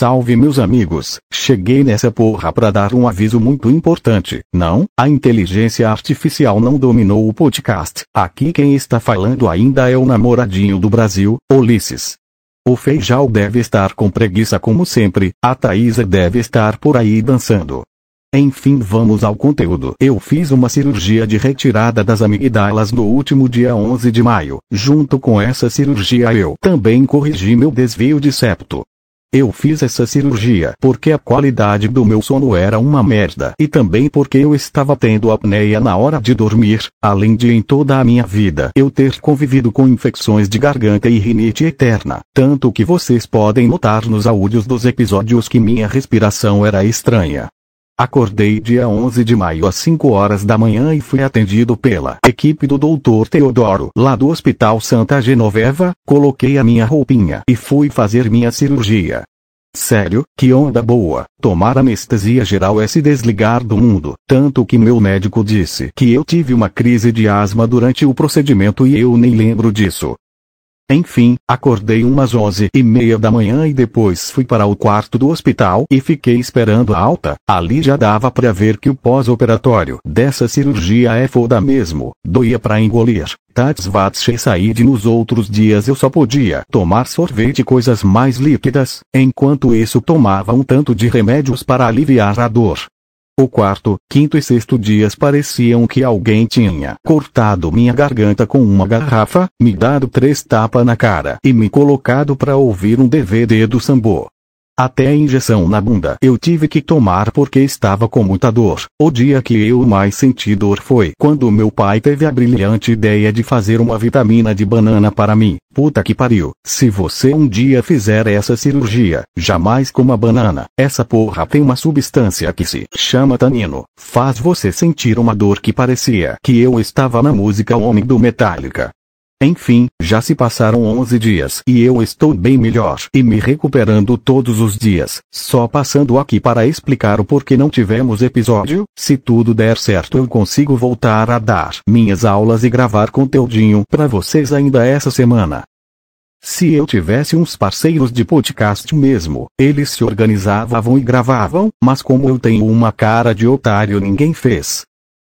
Salve meus amigos, cheguei nessa porra pra dar um aviso muito importante. Não, a inteligência artificial não dominou o podcast. Aqui quem está falando ainda é o namoradinho do Brasil, Ulisses. O Feijão deve estar com preguiça como sempre, a Thaisa deve estar por aí dançando. Enfim, vamos ao conteúdo. Eu fiz uma cirurgia de retirada das amigdalas no último dia 11 de maio. Junto com essa cirurgia eu também corrigi meu desvio de septo. Eu fiz essa cirurgia porque a qualidade do meu sono era uma merda e também porque eu estava tendo apneia na hora de dormir, além de em toda a minha vida eu ter convivido com infecções de garganta e rinite eterna, tanto que vocês podem notar nos áudios dos episódios que minha respiração era estranha. Acordei dia 11 de maio às 5 horas da manhã e fui atendido pela equipe do Dr. Teodoro, lá do Hospital Santa Genoveva, coloquei a minha roupinha e fui fazer minha cirurgia. Sério, que onda boa, tomar anestesia geral é se desligar do mundo, tanto que meu médico disse que eu tive uma crise de asma durante o procedimento e eu nem lembro disso. Enfim, acordei umas onze e meia da manhã e depois fui para o quarto do hospital e fiquei esperando a alta. Ali já dava para ver que o pós-operatório dessa cirurgia é foda mesmo, doía para engolir. Tats Vatche saíde nos outros dias eu só podia tomar sorvete e coisas mais líquidas, enquanto isso tomava um tanto de remédios para aliviar a dor. O quarto, quinto e sexto dias pareciam que alguém tinha cortado minha garganta com uma garrafa, me dado três tapas na cara e me colocado para ouvir um DVD do Sambo. Até a injeção na bunda eu tive que tomar porque estava com muita dor. O dia que eu mais senti dor foi quando meu pai teve a brilhante ideia de fazer uma vitamina de banana para mim. Puta que pariu. Se você um dia fizer essa cirurgia, jamais coma banana. Essa porra tem uma substância que se chama tanino. Faz você sentir uma dor que parecia que eu estava na música Homem do Metallica. Enfim, já se passaram 11 dias e eu estou bem melhor e me recuperando todos os dias. Só passando aqui para explicar o porquê não tivemos episódio. Se tudo der certo, eu consigo voltar a dar minhas aulas e gravar conteúdinho para vocês ainda essa semana. Se eu tivesse uns parceiros de podcast mesmo, eles se organizavam e gravavam, mas como eu tenho uma cara de otário, ninguém fez.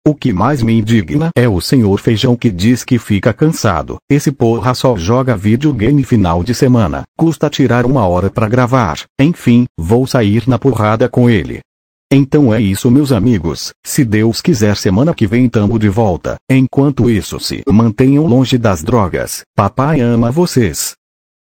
O que mais me indigna é o senhor Feijão que diz que fica cansado. Esse porra só joga videogame final de semana. Custa tirar uma hora para gravar. Enfim, vou sair na porrada com ele. Então é isso meus amigos, se Deus quiser semana que vem tamo de volta. Enquanto isso se mantenham longe das drogas. Papai ama vocês.